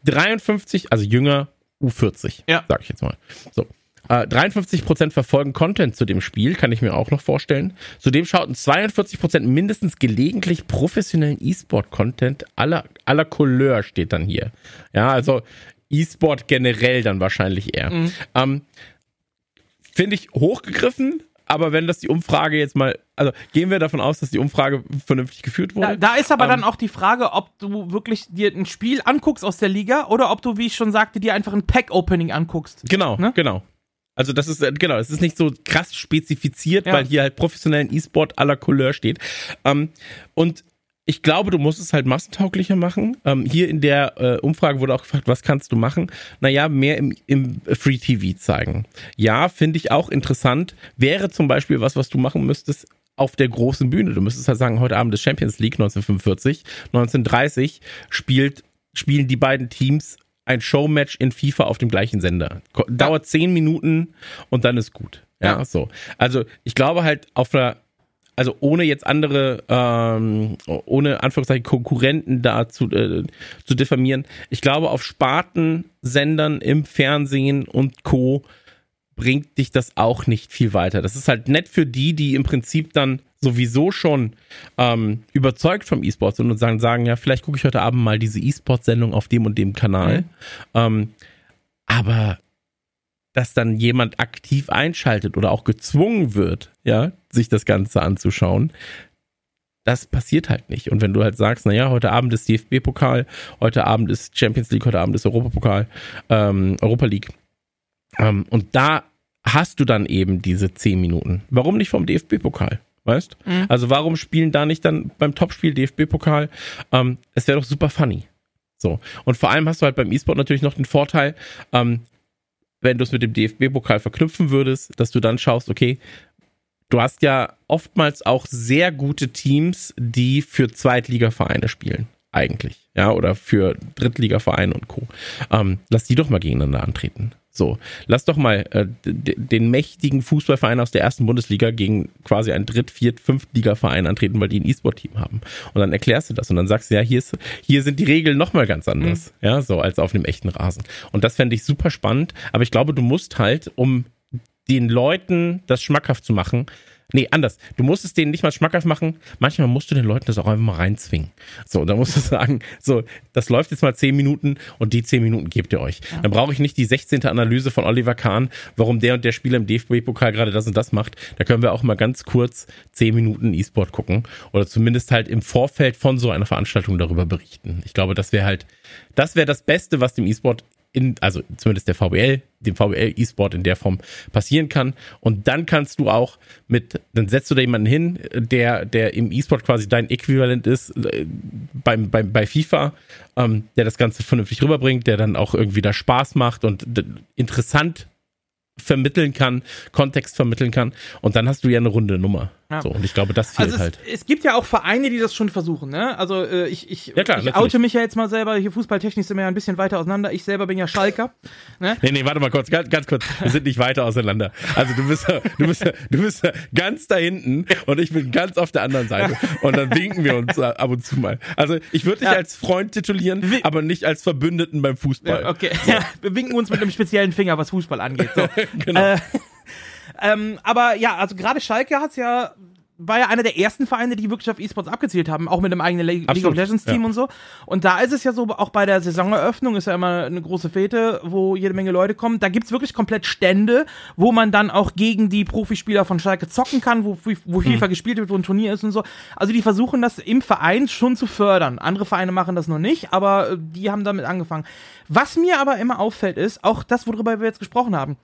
53, also jünger U40, ja. sag ich jetzt mal. So. 53% äh, verfolgen Content zu dem Spiel, kann ich mir auch noch vorstellen. Zudem schauten 42% mindestens gelegentlich professionellen E-Sport-Content aller, aller Couleur steht dann hier. Ja, also E-Sport generell dann wahrscheinlich eher. Mhm. Ähm, Finde ich hochgegriffen, aber wenn das die Umfrage jetzt mal, also gehen wir davon aus, dass die Umfrage vernünftig geführt wurde. Da, da ist aber ähm, dann auch die Frage, ob du wirklich dir ein Spiel anguckst aus der Liga oder ob du, wie ich schon sagte, dir einfach ein Pack-Opening anguckst. Genau, ne? genau. Also das ist, äh, genau, es ist nicht so krass spezifiziert, ja. weil hier halt professionellen E-Sport à la Couleur steht. Ähm, und ich glaube, du musst es halt massentauglicher machen. Ähm, hier in der äh, Umfrage wurde auch gefragt, was kannst du machen? Naja, mehr im, im Free TV zeigen. Ja, finde ich auch interessant. Wäre zum Beispiel was, was du machen müsstest, auf der großen Bühne. Du müsstest halt sagen, heute Abend ist Champions League 1945, 1930 spielt, spielen die beiden Teams ein Showmatch in FIFA auf dem gleichen Sender. Dauert zehn Minuten und dann ist gut. Ja, ja. so. Also ich glaube halt auf einer, also ohne jetzt andere, ähm, ohne Anführungszeichen Konkurrenten da zu, äh, zu diffamieren, ich glaube auf Spartensendern im Fernsehen und Co. bringt dich das auch nicht viel weiter. Das ist halt nett für die, die im Prinzip dann sowieso schon ähm, überzeugt vom E-Sport sind und sagen, sagen, ja, vielleicht gucke ich heute Abend mal diese E-Sport-Sendung auf dem und dem Kanal. Mhm. Ähm, aber dass dann jemand aktiv einschaltet oder auch gezwungen wird, ja, sich das Ganze anzuschauen, das passiert halt nicht. Und wenn du halt sagst, naja, heute Abend ist DFB-Pokal, heute Abend ist Champions League, heute Abend ist Europapokal, ähm, Europa League. Ähm, und da hast du dann eben diese zehn Minuten. Warum nicht vom DFB-Pokal? Weißt? Mhm. Also warum spielen da nicht dann beim Topspiel DFB-Pokal? Ähm, es wäre doch super funny. So. Und vor allem hast du halt beim E-Sport natürlich noch den Vorteil, ähm, wenn du es mit dem DFB-Pokal verknüpfen würdest, dass du dann schaust, okay, du hast ja oftmals auch sehr gute Teams, die für Zweitligavereine spielen, eigentlich. Ja, oder für Drittligavereine und Co. Ähm, lass die doch mal gegeneinander antreten. So, lass doch mal äh, den mächtigen Fußballverein aus der ersten Bundesliga gegen quasi einen Dritt-, Viert-, Fünftliga-Verein antreten, weil die ein E-Sport-Team haben. Und dann erklärst du das und dann sagst du, ja, hier, ist, hier sind die Regeln nochmal ganz anders, mhm. ja, so als auf einem echten Rasen. Und das fände ich super spannend, aber ich glaube, du musst halt, um den Leuten das schmackhaft zu machen, Nee, anders. Du musst es denen nicht mal schmackhaft machen. Manchmal musst du den Leuten das auch einfach mal reinzwingen. So, da musst du [laughs] sagen, so, das läuft jetzt mal zehn Minuten und die zehn Minuten gebt ihr euch. Dann brauche ich nicht die 16. Analyse von Oliver Kahn, warum der und der Spieler im DFB-Pokal gerade das und das macht. Da können wir auch mal ganz kurz zehn Minuten E-Sport gucken oder zumindest halt im Vorfeld von so einer Veranstaltung darüber berichten. Ich glaube, das wäre halt, das wäre das Beste, was dem E-Sport in, also zumindest der VBL, dem VBL E-Sport in der Form passieren kann. Und dann kannst du auch mit, dann setzt du da jemanden hin, der, der im E-Sport quasi dein Äquivalent ist, äh, beim, beim, bei FIFA, ähm, der das Ganze vernünftig rüberbringt, der dann auch irgendwie da Spaß macht und interessant vermitteln kann, Kontext vermitteln kann. Und dann hast du ja eine runde Nummer. Ja. So, und ich glaube, das fehlt also es, halt. Es gibt ja auch Vereine, die das schon versuchen, ne? Also äh, ich, ich, ja, klar, ich oute mich ja jetzt mal selber, hier fußballtechnisch sind wir ja ein bisschen weiter auseinander. Ich selber bin ja Schalker. Ne? [laughs] Nee, nee, warte mal kurz, ganz, ganz kurz. Wir sind nicht weiter auseinander. Also du bist, du bist, du bist ganz da hinten und ich bin ganz auf der anderen Seite. Und dann winken wir uns ab und zu mal. Also ich würde dich ja. als Freund titulieren, aber nicht als Verbündeten beim Fußball. Okay. [laughs] So. Wir winken uns mit einem speziellen Finger, was Fußball angeht. So. [laughs] genau. Äh, ähm, aber ja, also gerade Schalke hat es ja war ja einer der ersten Vereine, die wirklich auf E-Sports abgezielt haben, auch mit einem eigenen Le League of Legends Team ja. und so. Und da ist es ja so, auch bei der Saisoneröffnung ist ja immer eine große Fete, wo jede Menge Leute kommen. Da gibt's wirklich komplett Stände, wo man dann auch gegen die Profispieler von Schalke zocken kann, wo, wo FIFA mhm. gespielt wird, wo ein Turnier ist und so. Also die versuchen das im Verein schon zu fördern. Andere Vereine machen das noch nicht, aber die haben damit angefangen. Was mir aber immer auffällt, ist auch das, worüber wir jetzt gesprochen haben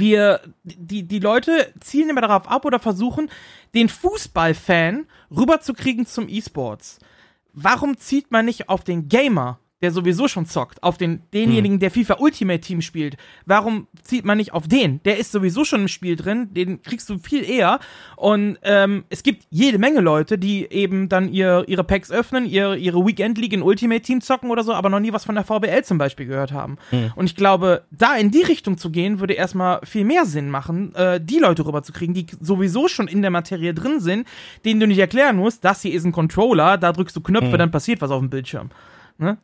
wir, die, die Leute zielen immer darauf ab oder versuchen, den Fußballfan rüberzukriegen zum E-Sports. Warum zieht man nicht auf den Gamer der sowieso schon zockt, auf den, denjenigen, hm. der FIFA Ultimate Team spielt. Warum zieht man nicht auf den? Der ist sowieso schon im Spiel drin, den kriegst du viel eher. Und ähm, es gibt jede Menge Leute, die eben dann ihr, ihre Packs öffnen, ihre, ihre Weekend League in Ultimate Team zocken oder so, aber noch nie was von der VBL zum Beispiel gehört haben. Hm. Und ich glaube, da in die Richtung zu gehen, würde erstmal viel mehr Sinn machen, äh, die Leute rüberzukriegen, die sowieso schon in der Materie drin sind, denen du nicht erklären musst, das hier ist ein Controller, da drückst du Knöpfe, hm. dann passiert was auf dem Bildschirm. Ne?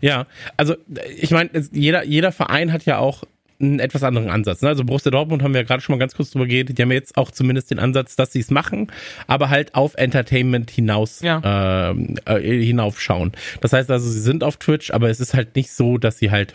Ja, also ich meine, jeder, jeder Verein hat ja auch einen etwas anderen Ansatz. Ne? Also Borussia Dortmund haben wir ja gerade schon mal ganz kurz drüber geredet. Die haben jetzt auch zumindest den Ansatz, dass sie es machen, aber halt auf Entertainment hinaus ja. Ähm, äh, hinaufschauen. Das heißt also, sie sind auf Twitch, aber es ist halt nicht so, dass sie halt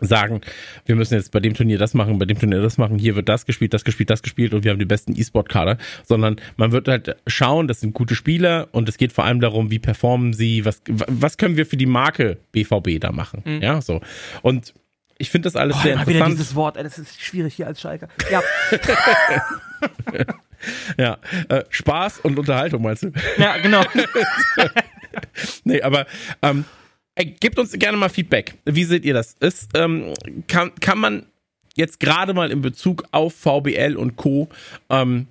sagen, wir müssen jetzt bei dem Turnier das machen, bei dem Turnier das machen, hier wird das gespielt, das gespielt, das gespielt und wir haben die besten E-Sport-Kader, sondern man wird halt schauen, das sind gute Spieler und es geht vor allem darum, wie performen sie, was, was können wir für die Marke BVB da machen, mhm. ja, so. Und ich finde das alles Boah, sehr interessant. Wieder dieses Wort, ey, das ist schwierig hier als Schalker. Ja. [laughs] ja, äh, Spaß und Unterhaltung meinst du? Ja, genau. [laughs] nee, aber ähm, gebt uns gerne mal Feedback. Wie seht ihr das? Ist, ähm, kann, kann man jetzt gerade mal in Bezug auf VBL und Co. Ähm,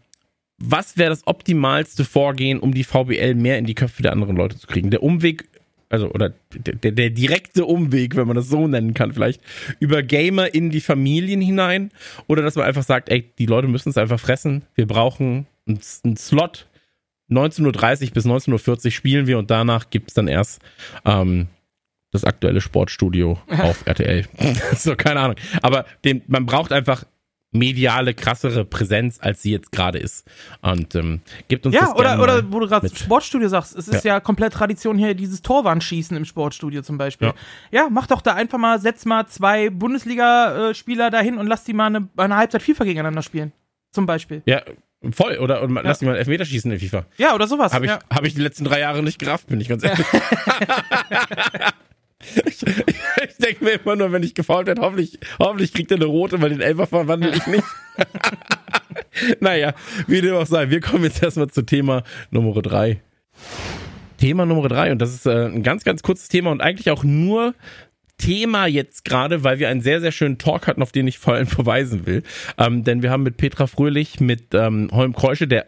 was wäre das optimalste Vorgehen, um die VBL mehr in die Köpfe der anderen Leute zu kriegen? Der Umweg, also, oder der, der, der direkte Umweg, wenn man das so nennen kann, vielleicht, über Gamer in die Familien hinein? Oder dass man einfach sagt, ey, die Leute müssen es einfach fressen. Wir brauchen einen, einen Slot. 19.30 Uhr bis 19.40 Uhr spielen wir und danach gibt es dann erst ähm, das aktuelle Sportstudio auf RTL. [laughs] so, keine Ahnung. Aber den, man braucht einfach mediale, krassere Präsenz, als sie jetzt gerade ist. Und ähm, gibt uns ja, das oder, oder wo du gerade Sportstudio sagst, es ist ja. ja. komplett Tradition hier, dieses Torwandschießen im Sportstudio zum Beispiel. Ja. ja, mach doch da einfach mal, setz mal zwei Bundesliga-Spieler dahin und lass die mal eine, eine Halbzeit FIFA gegeneinander spielen. Zum Beispiel. Ja, Voll, oder und lass die mal Elfmeter schießen in FIFA. Ja, oder sowas. Habe ich, ja. hab ich die letzten drei Jahre nicht gerafft, bin ich ganz ehrlich. [laughs] [laughs] [laughs] Ich, ich denke mir immer nur, wenn ich gefault werde, hoffentlich, hoffentlich kriegt er eine rote, weil den Elfer verwandle ich nicht. [laughs] naja, wie dem auch sei. Wir kommen jetzt erstmal zu Thema Nummer drei. Thema Nummer drei und das ist äh, ein ganz, ganz kurzes Thema und eigentlich auch nur Thema jetzt gerade, weil wir einen sehr, sehr schönen Talk hatten, auf den ich vor allem [laughs] verweisen will. Ähm, denn wir haben mit Petra Fröhlich, mit ähm, Holm Kreusche, der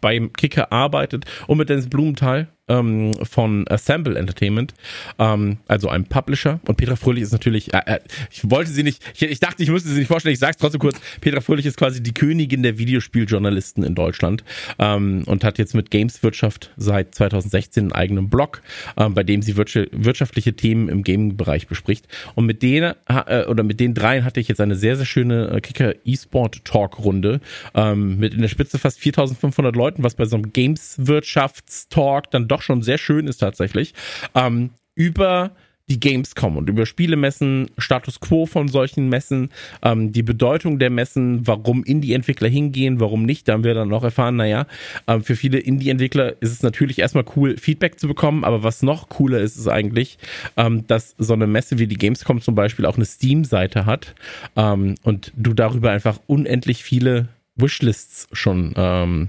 beim Kicker arbeitet, und mit Dennis Blumenthal, ähm, von Assemble Entertainment, ähm, also einem Publisher. Und Petra Fröhlich ist natürlich, äh, äh, ich wollte sie nicht, ich, ich, dachte, ich müsste sie nicht vorstellen, ich sag's trotzdem kurz. Petra Fröhlich ist quasi die Königin der Videospieljournalisten in Deutschland ähm, und hat jetzt mit Gameswirtschaft seit 2016 einen eigenen Blog, ähm, bei dem sie wirtschaftliche Themen im Gaming-Bereich bespricht. Und mit denen, äh, oder mit den dreien hatte ich jetzt eine sehr, sehr schöne äh, Kicker E-Sport Talk-Runde ähm, mit in der Spitze fast 4500 Leuten, was bei so einem Games-Wirtschaftstalk dann doch schon sehr schön ist tatsächlich, ähm, über die Gamescom und über Spielemessen, Status quo von solchen Messen, ähm, die Bedeutung der Messen, warum Indie-Entwickler hingehen, warum nicht, da haben wir dann noch erfahren, naja, ähm, für viele Indie-Entwickler ist es natürlich erstmal cool, Feedback zu bekommen, aber was noch cooler ist, ist eigentlich, ähm, dass so eine Messe wie die Gamescom zum Beispiel auch eine Steam-Seite hat ähm, und du darüber einfach unendlich viele Wishlists schon ähm,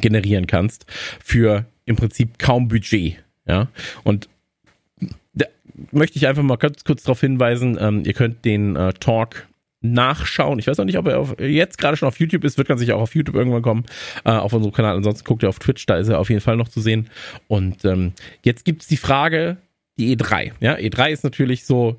generieren kannst für im Prinzip kaum Budget. Ja, und da möchte ich einfach mal ganz kurz darauf hinweisen, ähm, ihr könnt den äh, Talk nachschauen. Ich weiß noch nicht, ob er auf, jetzt gerade schon auf YouTube ist, wird ganz sicher auch auf YouTube irgendwann kommen, äh, auf unserem Kanal. Ansonsten guckt ihr auf Twitch, da ist er auf jeden Fall noch zu sehen. Und ähm, jetzt gibt's die Frage, die E3. Ja, E3 ist natürlich so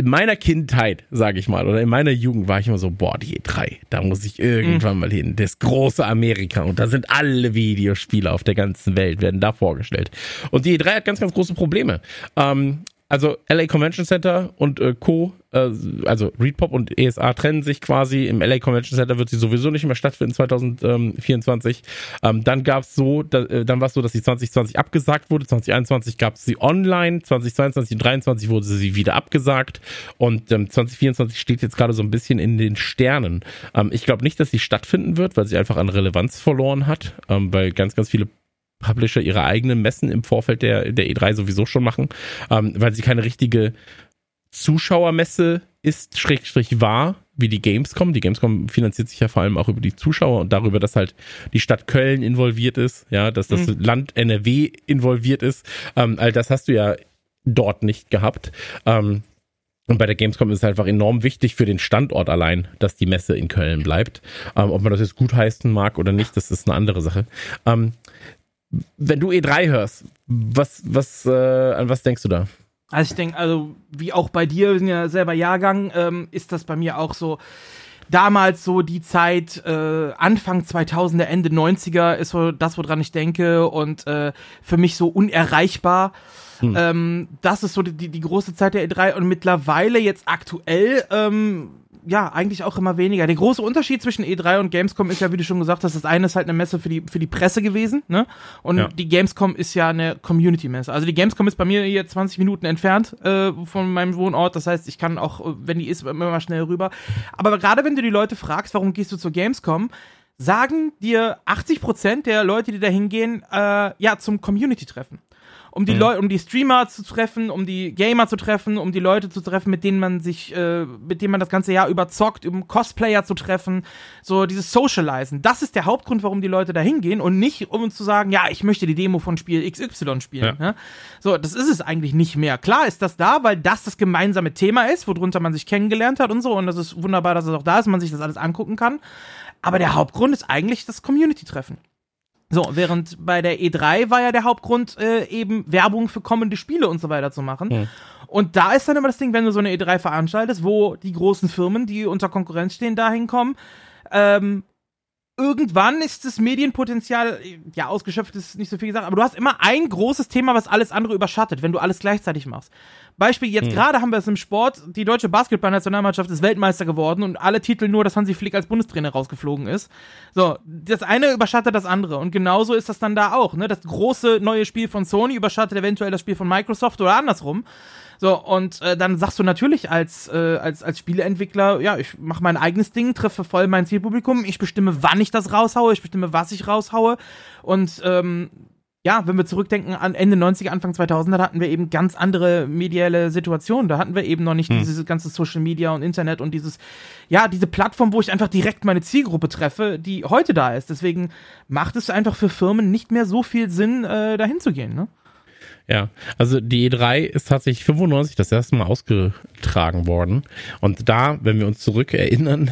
in meiner Kindheit, sage ich mal, oder in meiner Jugend war ich immer so, boah, die E3, da muss ich irgendwann mhm. mal hin. Das große Amerika. Und da sind alle Videospiele auf der ganzen Welt, werden da vorgestellt. Und die E3 hat ganz, ganz große Probleme. Ähm, also LA Convention Center und äh, Co., äh, also Readpop und ESA trennen sich quasi. Im LA Convention Center wird sie sowieso nicht mehr stattfinden 2024. Ähm, dann gab's so, da, äh, dann war es so, dass sie 2020 abgesagt wurde. 2021 gab es sie online. 2022 und 2023 wurde sie wieder abgesagt. Und ähm, 2024 steht jetzt gerade so ein bisschen in den Sternen. Ähm, ich glaube nicht, dass sie stattfinden wird, weil sie einfach an Relevanz verloren hat, ähm, weil ganz, ganz viele Publisher ihre eigenen Messen im Vorfeld der, der E3 sowieso schon machen, ähm, weil sie keine richtige Zuschauermesse ist, Schrägstrich war, wie die Gamescom. Die Gamescom finanziert sich ja vor allem auch über die Zuschauer und darüber, dass halt die Stadt Köln involviert ist, ja, dass das mhm. Land NRW involviert ist. Ähm, all das hast du ja dort nicht gehabt. Ähm, und bei der Gamescom ist es einfach enorm wichtig für den Standort allein, dass die Messe in Köln bleibt. Ähm, ob man das jetzt gutheißen mag oder nicht, das ist eine andere Sache. Ähm, wenn du E3 hörst, was, was, äh, an was denkst du da? Also ich denke, also wie auch bei dir, wir sind ja selber Jahrgang, ähm, ist das bei mir auch so. Damals so die Zeit, äh, Anfang 2000er, Ende 90er ist so das, woran ich denke und äh, für mich so unerreichbar. Hm. Ähm, das ist so die, die große Zeit der E3 und mittlerweile jetzt aktuell ähm, ja, eigentlich auch immer weniger. Der große Unterschied zwischen E3 und Gamescom ist ja, wie du schon gesagt hast, das eine ist halt eine Messe für die, für die Presse gewesen, ne? Und ja. die Gamescom ist ja eine Community-Messe. Also die Gamescom ist bei mir hier 20 Minuten entfernt äh, von meinem Wohnort. Das heißt, ich kann auch, wenn die ist, immer mal schnell rüber. Aber gerade wenn du die Leute fragst, warum gehst du zur Gamescom, sagen dir 80 Prozent der Leute, die da hingehen, äh, ja, zum Community-Treffen um die mhm. Leute, um die Streamer zu treffen, um die Gamer zu treffen, um die Leute zu treffen, mit denen man sich, äh, mit denen man das ganze Jahr überzockt, um Cosplayer zu treffen, so dieses Socializen. Das ist der Hauptgrund, warum die Leute da hingehen und nicht, um zu sagen, ja, ich möchte die Demo von Spiel XY spielen. Ja. Ja? So, das ist es eigentlich nicht mehr. Klar ist das da, weil das das gemeinsame Thema ist, worunter man sich kennengelernt hat und so. Und das ist wunderbar, dass es auch da ist, man sich das alles angucken kann. Aber der Hauptgrund ist eigentlich das Community-Treffen. So, während bei der E3 war ja der Hauptgrund äh, eben Werbung für kommende Spiele und so weiter zu machen. Mhm. Und da ist dann immer das Ding, wenn du so eine E3 veranstaltest, wo die großen Firmen, die unter Konkurrenz stehen, da hinkommen, ähm, irgendwann ist das Medienpotenzial, ja, ausgeschöpft ist nicht so viel gesagt, aber du hast immer ein großes Thema, was alles andere überschattet, wenn du alles gleichzeitig machst. Beispiel, jetzt hm. gerade haben wir es im Sport, die deutsche Basketballnationalmannschaft ist Weltmeister geworden und alle Titel nur, dass Hansi Flick als Bundestrainer rausgeflogen ist. So, das eine überschattet das andere und genauso ist das dann da auch, ne? Das große neue Spiel von Sony überschattet eventuell das Spiel von Microsoft oder andersrum. So, und äh, dann sagst du natürlich als, äh, als, als Spieleentwickler, ja, ich mache mein eigenes Ding, treffe voll mein Zielpublikum, ich bestimme, wann ich das raushaue, ich bestimme, was ich raushaue. Und ähm, ja, wenn wir zurückdenken an Ende 90er, Anfang 2000er, da hatten wir eben ganz andere mediale Situationen. Da hatten wir eben noch nicht hm. dieses ganze Social Media und Internet und dieses, ja, diese Plattform, wo ich einfach direkt meine Zielgruppe treffe, die heute da ist. Deswegen macht es einfach für Firmen nicht mehr so viel Sinn, äh, dahin zu gehen, ne? Ja, also die E3 ist tatsächlich 95 das erste Mal ausgetragen worden. Und da, wenn wir uns zurückerinnern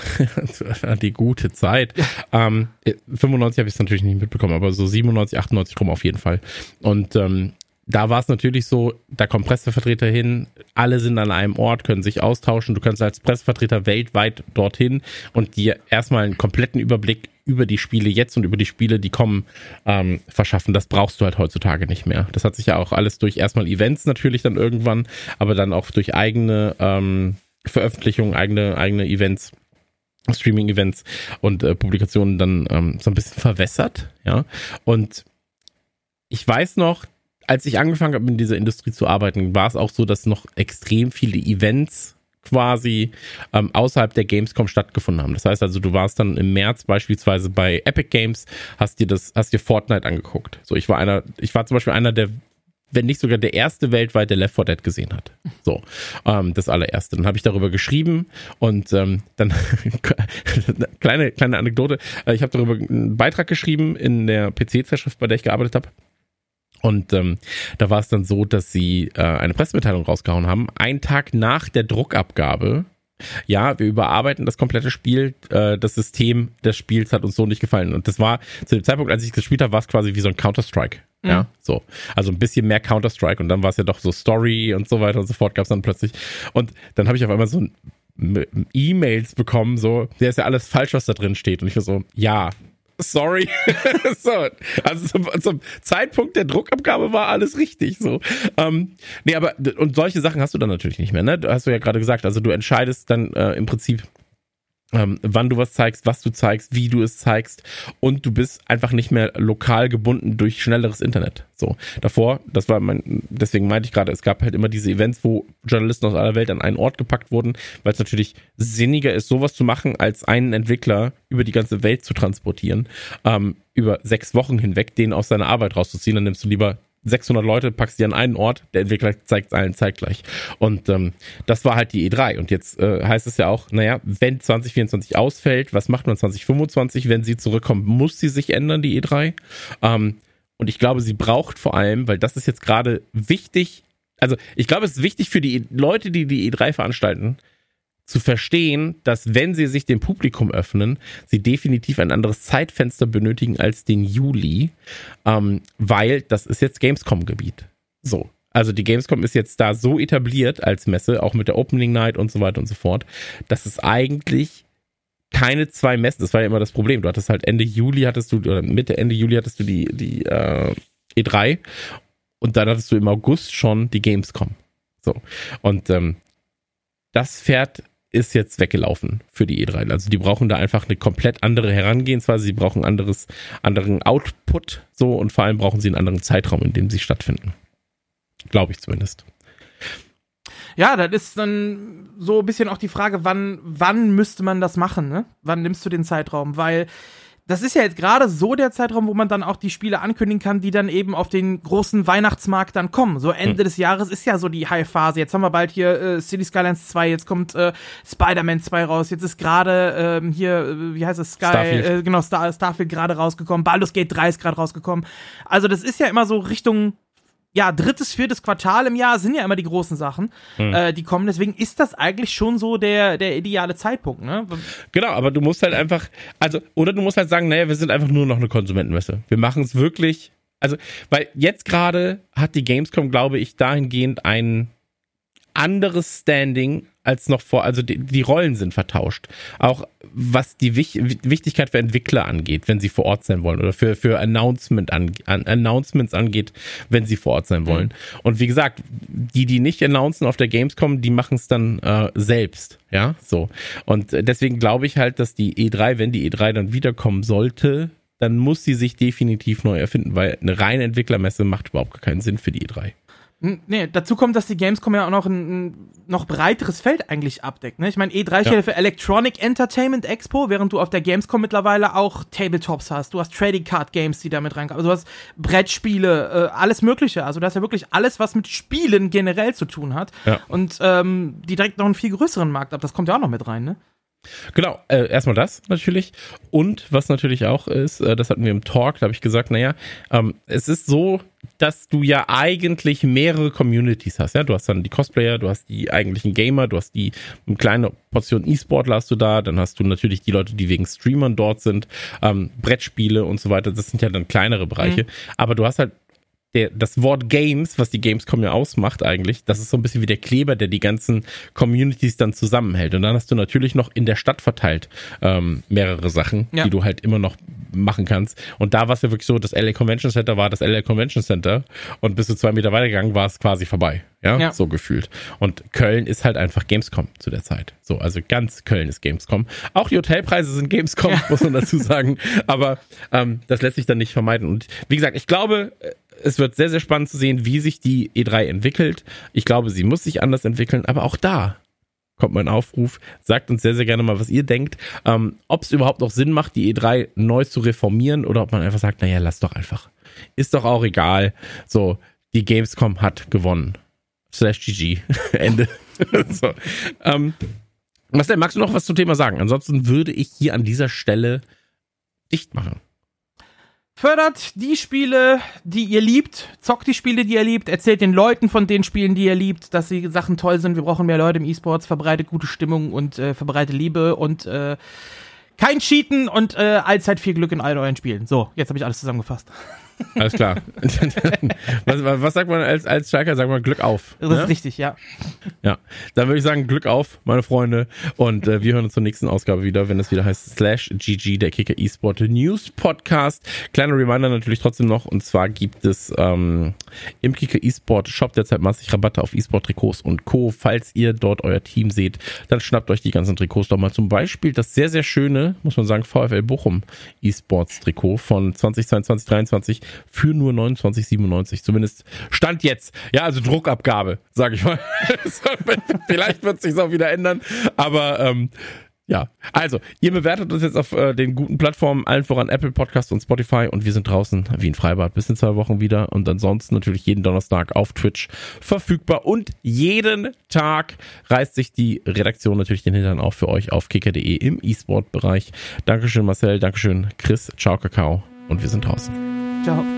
an [laughs] die gute Zeit, ähm, 95 habe ich es natürlich nicht mitbekommen, aber so 97, 98 rum auf jeden Fall. Und ähm, da war es natürlich so, da kommen Pressevertreter hin, alle sind an einem Ort, können sich austauschen. Du kannst als Pressevertreter weltweit dorthin und dir erstmal einen kompletten Überblick über die Spiele jetzt und über die Spiele, die kommen, ähm, verschaffen. Das brauchst du halt heutzutage nicht mehr. Das hat sich ja auch alles durch erstmal Events natürlich dann irgendwann, aber dann auch durch eigene ähm, Veröffentlichungen, eigene, eigene Events. Streaming-Events und äh, Publikationen dann ähm, so ein bisschen verwässert, ja. Und ich weiß noch, als ich angefangen habe, in dieser Industrie zu arbeiten, war es auch so, dass noch extrem viele Events quasi ähm, außerhalb der Gamescom stattgefunden haben. Das heißt also, du warst dann im März beispielsweise bei Epic Games, hast dir das, hast dir Fortnite angeguckt. So, ich war einer, ich war zum Beispiel einer der wenn nicht sogar der erste weltweit, der Left 4 Dead gesehen hat. So, ähm, das allererste. Dann habe ich darüber geschrieben und ähm, dann [laughs] kleine kleine Anekdote. Äh, ich habe darüber einen Beitrag geschrieben in der PC-Zeitschrift, bei der ich gearbeitet habe. Und ähm, da war es dann so, dass sie äh, eine Pressemitteilung rausgehauen haben, einen Tag nach der Druckabgabe. Ja, wir überarbeiten das komplette Spiel. Äh, das System des Spiels hat uns so nicht gefallen. Und das war zu dem Zeitpunkt, als ich gespielt habe, war es quasi wie so ein Counter-Strike. Mhm. Ja, so. Also ein bisschen mehr Counter-Strike. Und dann war es ja doch so Story und so weiter und so fort, gab es dann plötzlich. Und dann habe ich auf einmal so ein E-Mails bekommen, so, der ist ja alles falsch, was da drin steht. Und ich war so, ja, sorry. [laughs] so, also zum, zum, Zeitpunkt der Druckabgabe war alles richtig. So, ähm, nee, aber und solche Sachen hast du dann natürlich nicht mehr. Ne, du hast du ja gerade gesagt. Also du entscheidest dann äh, im Prinzip ähm, wann du was zeigst, was du zeigst, wie du es zeigst und du bist einfach nicht mehr lokal gebunden durch schnelleres Internet. So davor, das war mein, deswegen meinte ich gerade, es gab halt immer diese Events, wo Journalisten aus aller Welt an einen Ort gepackt wurden, weil es natürlich sinniger ist, sowas zu machen, als einen Entwickler über die ganze Welt zu transportieren, ähm, über sechs Wochen hinweg den aus seiner Arbeit rauszuziehen. Dann nimmst du lieber 600 Leute, packst die an einen Ort, der Entwickler zeigt es allen zeitgleich. Und ähm, das war halt die E3. Und jetzt äh, heißt es ja auch, naja, wenn 2024 ausfällt, was macht man 2025? Wenn sie zurückkommt, muss sie sich ändern, die E3. Ähm, und ich glaube, sie braucht vor allem, weil das ist jetzt gerade wichtig, also ich glaube, es ist wichtig für die Leute, die die E3 veranstalten, zu verstehen, dass wenn sie sich dem Publikum öffnen, sie definitiv ein anderes Zeitfenster benötigen als den Juli, ähm, weil das ist jetzt Gamescom-Gebiet. So. Also die Gamescom ist jetzt da so etabliert als Messe, auch mit der Opening Night und so weiter und so fort, dass es eigentlich keine zwei Messen, das war ja immer das Problem. Du hattest halt Ende Juli hattest du, oder Mitte, Ende Juli hattest du die, die äh, E3 und dann hattest du im August schon die Gamescom. So. Und ähm, das fährt ist jetzt weggelaufen für die E3. Also die brauchen da einfach eine komplett andere Herangehensweise, sie brauchen anderes, anderen Output so und vor allem brauchen sie einen anderen Zeitraum, in dem sie stattfinden. Glaube ich zumindest. Ja, das ist dann so ein bisschen auch die Frage, wann, wann müsste man das machen, ne? Wann nimmst du den Zeitraum? Weil das ist ja jetzt gerade so der Zeitraum, wo man dann auch die Spiele ankündigen kann, die dann eben auf den großen Weihnachtsmarkt dann kommen. So Ende hm. des Jahres ist ja so die High-Phase. Jetzt haben wir bald hier äh, City Skylines 2, jetzt kommt äh, Spider-Man 2 raus, jetzt ist gerade ähm, hier, äh, wie heißt es, Sky, Starfield. Äh, genau, Star, Starfield gerade rausgekommen, Baldur's Gate 3 ist gerade rausgekommen. Also das ist ja immer so Richtung ja, drittes, viertes Quartal im Jahr sind ja immer die großen Sachen, hm. äh, die kommen. Deswegen ist das eigentlich schon so der, der ideale Zeitpunkt, ne? Genau, aber du musst halt einfach, also, oder du musst halt sagen, naja, wir sind einfach nur noch eine Konsumentenmesse. Wir machen es wirklich, also, weil jetzt gerade hat die Gamescom, glaube ich, dahingehend ein anderes Standing als noch vor, also die, die Rollen sind vertauscht. Auch was die Wich Wichtigkeit für Entwickler angeht, wenn sie vor Ort sein wollen oder für, für Announcement an, an, Announcements angeht, wenn sie vor Ort sein wollen. Mhm. Und wie gesagt, die, die nicht announcen auf der Gamescom, die machen es dann äh, selbst. Ja, so. Und deswegen glaube ich halt, dass die E3, wenn die E3 dann wiederkommen sollte, dann muss sie sich definitiv neu erfinden, weil eine reine Entwicklermesse macht überhaupt keinen Sinn für die E3. Nee, dazu kommt, dass die Gamescom ja auch noch ein, ein noch breiteres Feld eigentlich abdeckt. Ne? Ich meine, E3 steht ja. für Electronic Entertainment Expo, während du auf der Gamescom mittlerweile auch Tabletops hast. Du hast Trading Card Games, die damit reinkommen. Also du hast Brettspiele, äh, alles Mögliche. Also du hast ja wirklich alles, was mit Spielen generell zu tun hat. Ja. Und ähm, die direkt noch einen viel größeren Markt ab. Das kommt ja auch noch mit rein, ne? Genau, äh, erstmal das natürlich. Und was natürlich auch ist, äh, das hatten wir im Talk, da habe ich gesagt, naja, ähm, es ist so, dass du ja eigentlich mehrere Communities hast. Ja? Du hast dann die Cosplayer, du hast die eigentlichen Gamer, du hast die eine kleine Portion E-Sportler hast du da, dann hast du natürlich die Leute, die wegen Streamern dort sind, ähm, Brettspiele und so weiter. Das sind ja dann kleinere Bereiche. Mhm. Aber du hast halt der, das Wort Games, was die Gamescom ja ausmacht eigentlich, das ist so ein bisschen wie der Kleber, der die ganzen Communities dann zusammenhält. Und dann hast du natürlich noch in der Stadt verteilt ähm, mehrere Sachen, ja. die du halt immer noch machen kannst. Und da war es ja wirklich so, das LA Convention Center war das LA Convention Center und bis du zwei Meter weitergegangen war es quasi vorbei. Ja? ja, so gefühlt. Und Köln ist halt einfach Gamescom zu der Zeit. So, also ganz Köln ist Gamescom. Auch die Hotelpreise sind Gamescom, ja. muss man dazu sagen. Aber ähm, das lässt sich dann nicht vermeiden. Und wie gesagt, ich glaube, es wird sehr, sehr spannend zu sehen, wie sich die E3 entwickelt. Ich glaube, sie muss sich anders entwickeln, aber auch da kommt mein Aufruf. Sagt uns sehr, sehr gerne mal, was ihr denkt. Ähm, ob es überhaupt noch Sinn macht, die E3 neu zu reformieren oder ob man einfach sagt, naja, lass doch einfach. Ist doch auch egal. So, die Gamescom hat gewonnen. Slash GG. [laughs] Ende. [laughs] so. Ähm, Marcel, magst du noch was zum Thema sagen? Ansonsten würde ich hier an dieser Stelle dicht machen. Fördert die Spiele, die ihr liebt, zockt die Spiele, die ihr liebt, erzählt den Leuten von den Spielen, die ihr liebt, dass die Sachen toll sind. Wir brauchen mehr Leute im E-Sports, verbreitet gute Stimmung und äh, verbreitet Liebe und äh, kein Cheaten und äh, allzeit viel Glück in all euren Spielen. So, jetzt habe ich alles zusammengefasst. [laughs] Alles klar. [laughs] was, was, sagt man als, als Schalker? Sagt man Glück auf. Das ne? ist richtig, ja. Ja, dann würde ich sagen Glück auf, meine Freunde. Und äh, wir hören uns zur nächsten Ausgabe wieder, wenn es wieder heißt Slash GG, der Kicker eSport News Podcast. Kleiner Reminder natürlich trotzdem noch. Und zwar gibt es ähm, im Kicker eSport Shop derzeit massig Rabatte auf eSport Trikots und Co. Falls ihr dort euer Team seht, dann schnappt euch die ganzen Trikots doch mal. Zum Beispiel das sehr, sehr schöne, muss man sagen, VfL Bochum eSports Trikot von 2022, 2023 für nur 29,97. Zumindest Stand jetzt. Ja, also Druckabgabe, sage ich mal. [laughs] Vielleicht wird sich auch wieder ändern, aber ähm, ja, also, ihr bewertet uns jetzt auf äh, den guten Plattformen, allen voran Apple Podcast und Spotify und wir sind draußen wie ein Freibad bis in zwei Wochen wieder und ansonsten natürlich jeden Donnerstag auf Twitch verfügbar und jeden Tag reißt sich die Redaktion natürlich den Hintern auf für euch auf kicker.de im E-Sport-Bereich. Dankeschön Marcel, Dankeschön Chris, ciao Kakao und wir sind draußen. Ciao.